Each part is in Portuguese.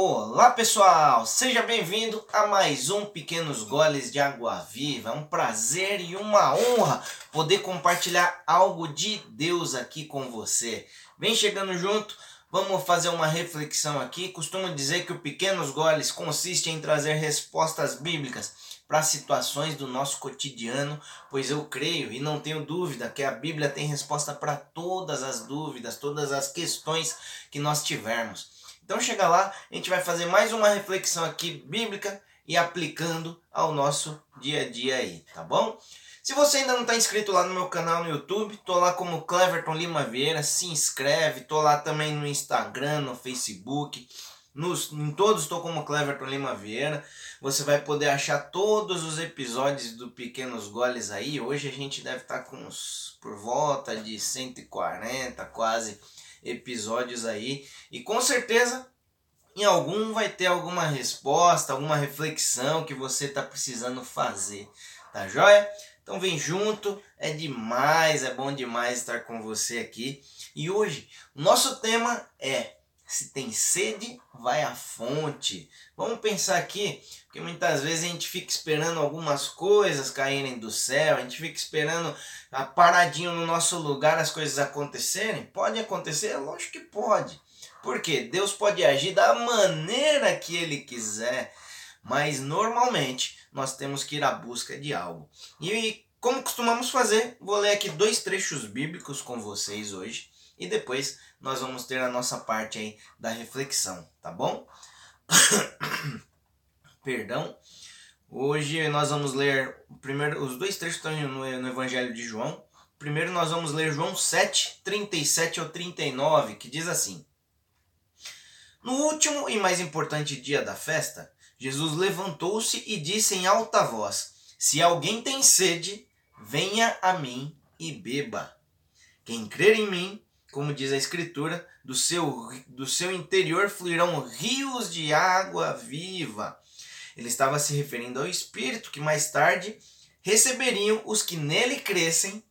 Olá pessoal, seja bem-vindo a mais um Pequenos Goles de Água Viva. É um prazer e uma honra poder compartilhar algo de Deus aqui com você. Vem chegando junto, vamos fazer uma reflexão aqui. Costumo dizer que o Pequenos Goles consiste em trazer respostas bíblicas para situações do nosso cotidiano, pois eu creio e não tenho dúvida que a Bíblia tem resposta para todas as dúvidas, todas as questões que nós tivermos. Então chega lá, a gente vai fazer mais uma reflexão aqui bíblica e aplicando ao nosso dia a dia aí, tá bom? Se você ainda não está inscrito lá no meu canal no YouTube, tô lá como Cleverton Lima Vieira, se inscreve, tô lá também no Instagram, no Facebook, nos, em todos estou como Cleverton Lima Vieira. Você vai poder achar todos os episódios do Pequenos Goles aí. Hoje a gente deve estar tá com uns por volta de 140 quase episódios aí. E com certeza em algum vai ter alguma resposta, alguma reflexão que você está precisando fazer. Tá joia? Então vem junto, é demais, é bom demais estar com você aqui. E hoje, nosso tema é se tem sede, vai à fonte. Vamos pensar aqui, porque muitas vezes a gente fica esperando algumas coisas caírem do céu, a gente fica esperando a paradinho no nosso lugar as coisas acontecerem. Pode acontecer? Lógico que pode. Porque Deus pode agir da maneira que Ele quiser, mas normalmente nós temos que ir à busca de algo. E como costumamos fazer, vou ler aqui dois trechos bíblicos com vocês hoje e depois nós vamos ter a nossa parte aí da reflexão, tá bom? Perdão. Hoje nós vamos ler primeiro, os dois trechos estão no, no Evangelho de João. Primeiro nós vamos ler João 7, 37 ao 39, que diz assim: No último e mais importante dia da festa, Jesus levantou-se e disse em alta voz: Se alguém tem sede, venha a mim e beba. Quem crer em mim, como diz a Escritura, do seu, do seu interior fluirão rios de água viva. Ele estava se referindo ao Espírito que mais tarde receberiam os que nele crescem,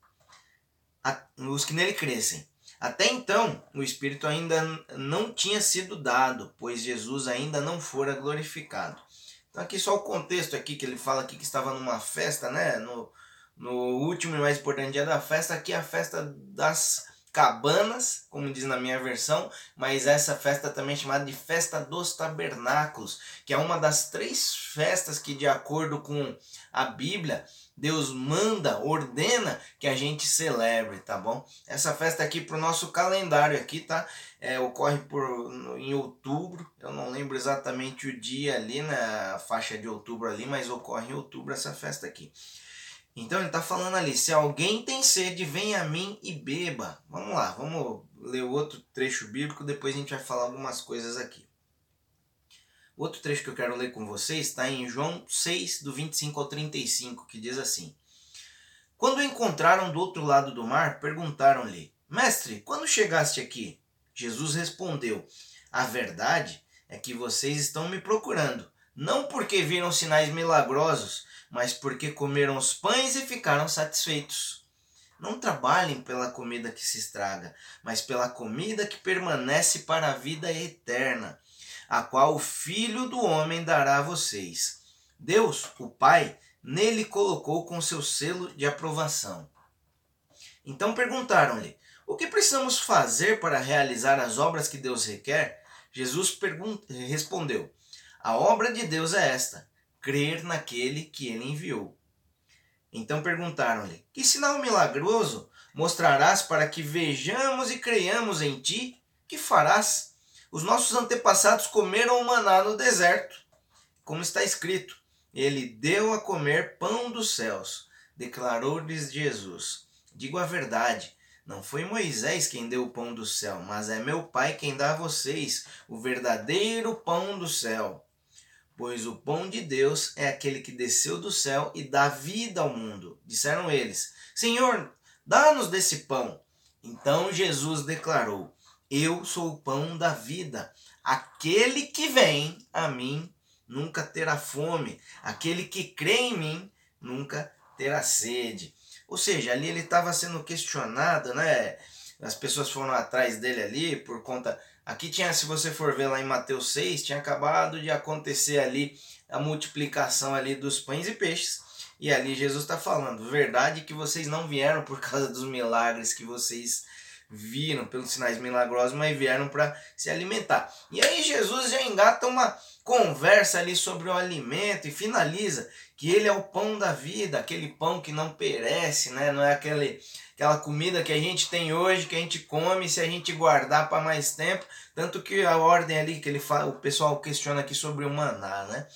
os que nele crescem. Até então, o Espírito ainda não tinha sido dado, pois Jesus ainda não fora glorificado. Então aqui só o contexto aqui que ele fala aqui que estava numa festa, né? No, no último e mais importante dia da festa, aqui é a festa das cabanas, como diz na minha versão, mas essa festa também é chamada de Festa dos Tabernáculos, que é uma das três festas que, de acordo com a Bíblia, Deus manda, ordena que a gente celebre, tá bom? Essa festa aqui para o nosso calendário aqui, tá? É, ocorre por, em outubro, eu não lembro exatamente o dia ali na faixa de outubro ali, mas ocorre em outubro essa festa aqui. Então ele está falando ali: se alguém tem sede, vem a mim e beba. Vamos lá, vamos ler outro trecho bíblico, depois a gente vai falar algumas coisas aqui. Outro trecho que eu quero ler com vocês está em João 6, do 25 ao 35, que diz assim: Quando o encontraram do outro lado do mar, perguntaram-lhe: Mestre, quando chegaste aqui? Jesus respondeu: A verdade é que vocês estão me procurando, não porque viram sinais milagrosos mas porque comeram os pães e ficaram satisfeitos. Não trabalhem pela comida que se estraga, mas pela comida que permanece para a vida eterna, a qual o Filho do Homem dará a vocês. Deus, o Pai, nele colocou com seu selo de aprovação. Então perguntaram-lhe: O que precisamos fazer para realizar as obras que Deus requer? Jesus respondeu: A obra de Deus é esta crer naquele que ele enviou. Então perguntaram-lhe: Que sinal milagroso mostrarás para que vejamos e creiamos em ti? Que farás? Os nossos antepassados comeram o maná no deserto. Como está escrito: Ele deu a comer pão dos céus. Declarou-lhes Jesus: Digo a verdade. Não foi Moisés quem deu o pão do céu, mas é meu Pai quem dá a vocês o verdadeiro pão do céu pois o pão de Deus é aquele que desceu do céu e dá vida ao mundo. Disseram eles: Senhor, dá-nos desse pão. Então Jesus declarou: Eu sou o pão da vida. Aquele que vem a mim nunca terá fome, aquele que crê em mim nunca terá sede. Ou seja, ali ele estava sendo questionado, né? As pessoas foram atrás dele ali por conta Aqui tinha, se você for ver lá em Mateus 6, tinha acabado de acontecer ali a multiplicação ali dos pães e peixes. E ali Jesus está falando, verdade que vocês não vieram por causa dos milagres que vocês viram, pelos sinais milagrosos, mas vieram para se alimentar. E aí Jesus já engata uma conversa ali sobre o alimento e finaliza que ele é o pão da vida, aquele pão que não perece, né? Não é aquele, aquela comida que a gente tem hoje, que a gente come se a gente guardar para mais tempo. Tanto que a ordem ali que ele fala, o pessoal questiona aqui sobre o maná, né?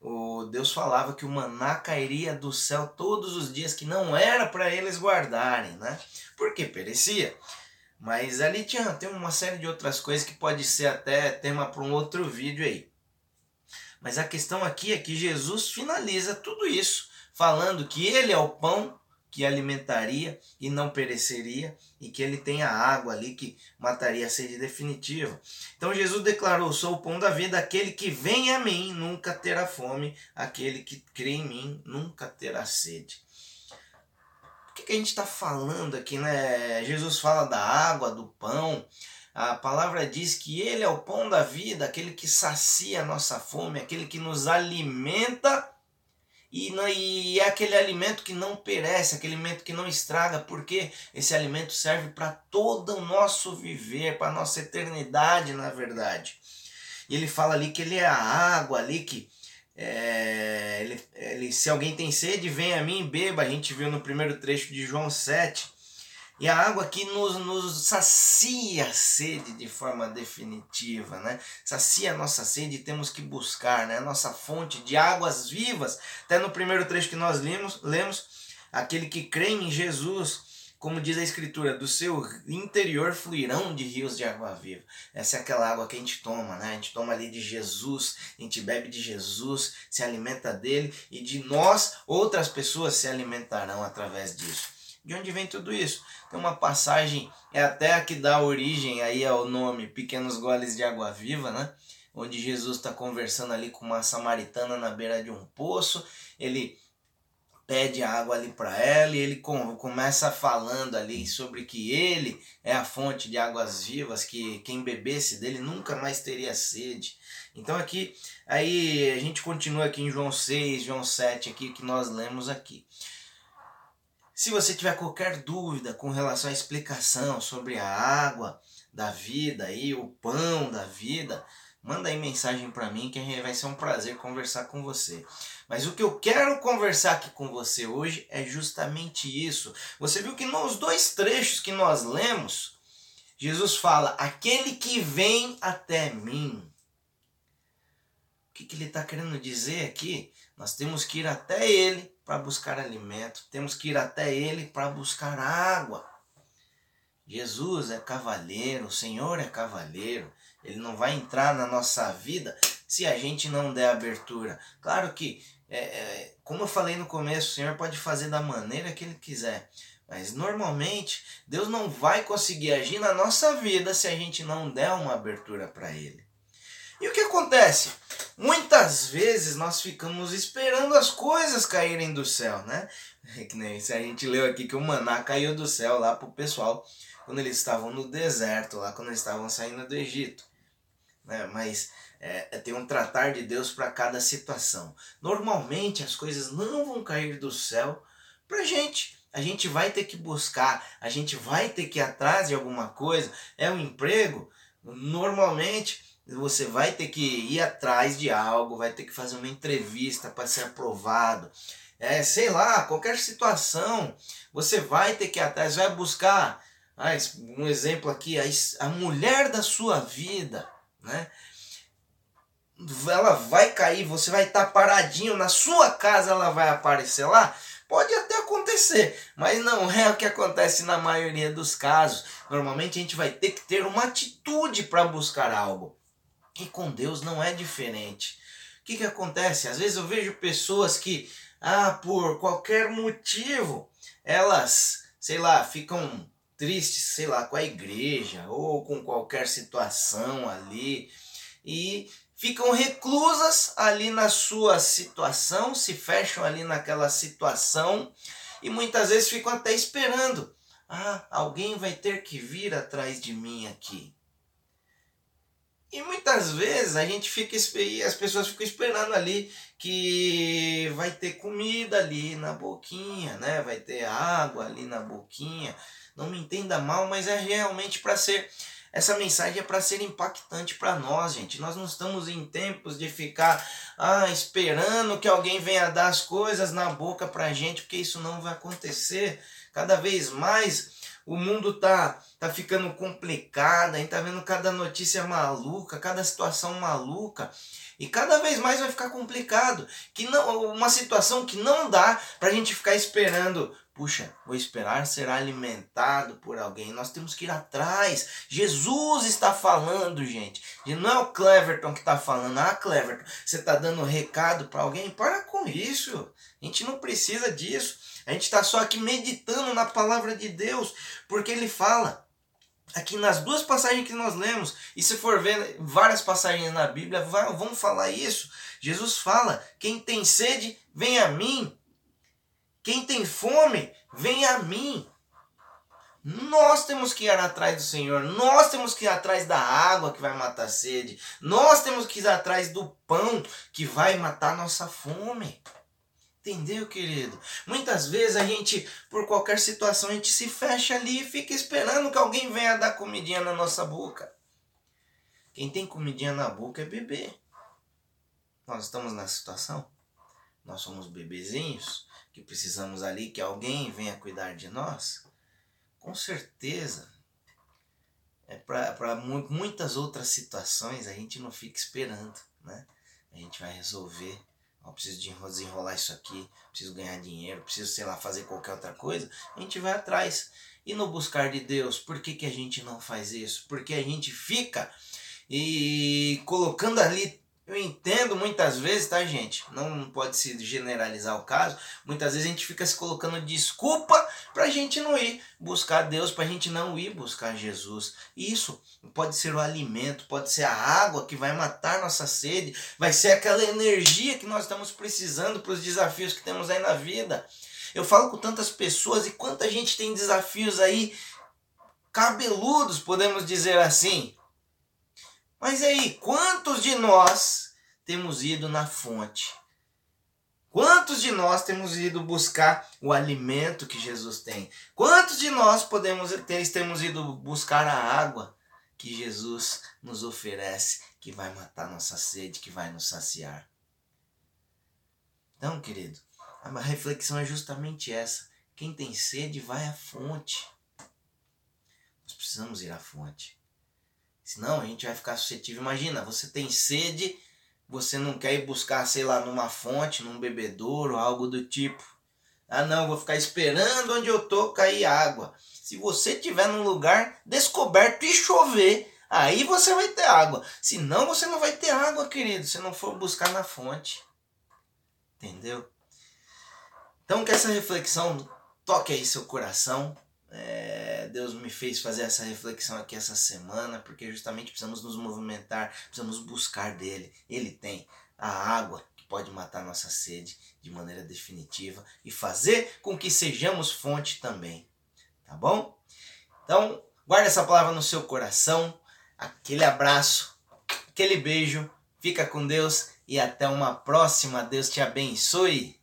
O Deus falava que o maná cairia do céu todos os dias, que não era para eles guardarem, né? Porque perecia. Mas ali tinha, tem uma série de outras coisas que pode ser até tema para um outro vídeo aí. Mas a questão aqui é que Jesus finaliza tudo isso, falando que ele é o pão que alimentaria e não pereceria, e que ele tem a água ali que mataria a sede definitiva. Então Jesus declarou: Sou o pão da vida, aquele que vem a mim nunca terá fome, aquele que crê em mim nunca terá sede. O que, que a gente está falando aqui, né? Jesus fala da água, do pão, a palavra diz que Ele é o pão da vida, aquele que sacia a nossa fome, aquele que nos alimenta e, e é aquele alimento que não perece, aquele alimento que não estraga, porque esse alimento serve para todo o nosso viver, para a nossa eternidade, na verdade. E ele fala ali que ele é a água ali que é, ele, ele, se alguém tem sede, vem a mim e beba. A gente viu no primeiro trecho de João 7 e a água aqui nos, nos sacia a sede de forma definitiva, né? Sacia a nossa sede e temos que buscar, né? A nossa fonte de águas vivas. Até no primeiro trecho que nós lemos, lemos aquele que crê em Jesus, como diz a Escritura, do seu interior fluirão de rios de água viva. Essa é aquela água que a gente toma, né? A gente toma ali de Jesus, a gente bebe de Jesus, se alimenta dele e de nós outras pessoas se alimentarão através disso. De onde vem tudo isso? Tem uma passagem, é até a que dá origem aí ao nome Pequenos Goles de Água Viva, né? Onde Jesus está conversando ali com uma samaritana na beira de um poço, ele pede água ali para ela e ele começa falando ali sobre que ele é a fonte de águas vivas, que quem bebesse dele nunca mais teria sede. Então aqui, aí a gente continua aqui em João 6, João 7 aqui que nós lemos aqui. Se você tiver qualquer dúvida com relação à explicação sobre a água da vida e o pão da vida, manda aí mensagem para mim que vai ser um prazer conversar com você. Mas o que eu quero conversar aqui com você hoje é justamente isso. Você viu que nos dois trechos que nós lemos, Jesus fala: aquele que vem até mim. O que, que ele está querendo dizer aqui? Nós temos que ir até ele para buscar alimento, temos que ir até Ele para buscar água. Jesus é cavaleiro, o Senhor é cavaleiro, Ele não vai entrar na nossa vida se a gente não der abertura. Claro que, é, é, como eu falei no começo, o Senhor pode fazer da maneira que Ele quiser. Mas normalmente Deus não vai conseguir agir na nossa vida se a gente não der uma abertura para Ele. E o que acontece? Muitas vezes nós ficamos esperando as coisas caírem do céu, né? É que nem se a gente leu aqui que o maná caiu do céu lá pro pessoal quando eles estavam no deserto, lá quando eles estavam saindo do Egito. Né? Mas é, é tem um tratar de Deus para cada situação. Normalmente as coisas não vão cair do céu pra gente. A gente vai ter que buscar, a gente vai ter que ir atrás de alguma coisa. É um emprego? Normalmente você vai ter que ir atrás de algo, vai ter que fazer uma entrevista para ser aprovado. É, sei lá, qualquer situação, você vai ter que ir atrás, vai buscar. Ah, um exemplo aqui, a, a mulher da sua vida, né? Ela vai cair, você vai estar tá paradinho na sua casa, ela vai aparecer lá. Pode até acontecer, mas não é o que acontece na maioria dos casos. Normalmente a gente vai ter que ter uma atitude para buscar algo. E com Deus não é diferente. O que, que acontece? Às vezes eu vejo pessoas que, ah, por qualquer motivo, elas, sei lá, ficam tristes, sei lá, com a igreja ou com qualquer situação ali e ficam reclusas ali na sua situação, se fecham ali naquela situação e muitas vezes ficam até esperando. Ah, alguém vai ter que vir atrás de mim aqui. E muitas vezes a gente fica as pessoas ficam esperando ali que vai ter comida ali na boquinha, né? Vai ter água ali na boquinha. Não me entenda mal, mas é realmente para ser essa mensagem é para ser impactante para nós, gente. Nós não estamos em tempos de ficar ah, esperando que alguém venha dar as coisas na boca para a gente, porque isso não vai acontecer. Cada vez mais o mundo tá, tá ficando complicado, a gente tá vendo cada notícia maluca, cada situação maluca. E cada vez mais vai ficar complicado. Que não, uma situação que não dá para a gente ficar esperando Puxa, vou esperar ser alimentado por alguém. Nós temos que ir atrás. Jesus está falando, gente. E não é o Cleverton que está falando. Ah, Cleverton, você está dando recado para alguém? Para com isso. A gente não precisa disso. A gente está só aqui meditando na palavra de Deus. Porque ele fala aqui nas duas passagens que nós lemos. E se for ver várias passagens na Bíblia, vão falar isso. Jesus fala: quem tem sede, vem a mim. Quem tem fome, vem a mim. Nós temos que ir atrás do Senhor, nós temos que ir atrás da água que vai matar a sede, nós temos que ir atrás do pão que vai matar nossa fome. Entendeu, querido? Muitas vezes a gente, por qualquer situação, a gente se fecha ali e fica esperando que alguém venha dar comidinha na nossa boca. Quem tem comidinha na boca é bebê. Nós estamos nessa situação. Nós somos bebezinhos que precisamos ali que alguém venha cuidar de nós, com certeza, é para muitas outras situações a gente não fica esperando, né? A gente vai resolver. Eu preciso de desenrolar isso aqui, preciso ganhar dinheiro, preciso, sei lá, fazer qualquer outra coisa. A gente vai atrás. E no buscar de Deus, por que, que a gente não faz isso? Porque a gente fica e colocando ali eu entendo muitas vezes, tá, gente? Não pode se generalizar o caso. Muitas vezes a gente fica se colocando desculpa pra gente não ir buscar Deus, pra gente não ir buscar Jesus. Isso pode ser o alimento, pode ser a água que vai matar nossa sede, vai ser aquela energia que nós estamos precisando para os desafios que temos aí na vida. Eu falo com tantas pessoas e quanta gente tem desafios aí cabeludos, podemos dizer assim. Mas aí, quantos de nós temos ido na fonte? Quantos de nós temos ido buscar o alimento que Jesus tem? Quantos de nós podemos ter, temos ido buscar a água que Jesus nos oferece, que vai matar nossa sede, que vai nos saciar? Então, querido, a reflexão é justamente essa. Quem tem sede vai à fonte. Nós precisamos ir à fonte. Senão a gente vai ficar suscetível. Imagina, você tem sede, você não quer ir buscar, sei lá, numa fonte, num bebedouro, algo do tipo. Ah, não, vou ficar esperando onde eu tô cair água. Se você tiver num lugar descoberto e chover, aí você vai ter água. Senão você não vai ter água, querido, se não for buscar na fonte. Entendeu? Então que essa reflexão toque aí seu coração. É, Deus me fez fazer essa reflexão aqui essa semana, porque justamente precisamos nos movimentar, precisamos buscar dele. Ele tem a água que pode matar nossa sede de maneira definitiva e fazer com que sejamos fonte também. Tá bom? Então, guarde essa palavra no seu coração. Aquele abraço, aquele beijo. Fica com Deus e até uma próxima. Deus te abençoe.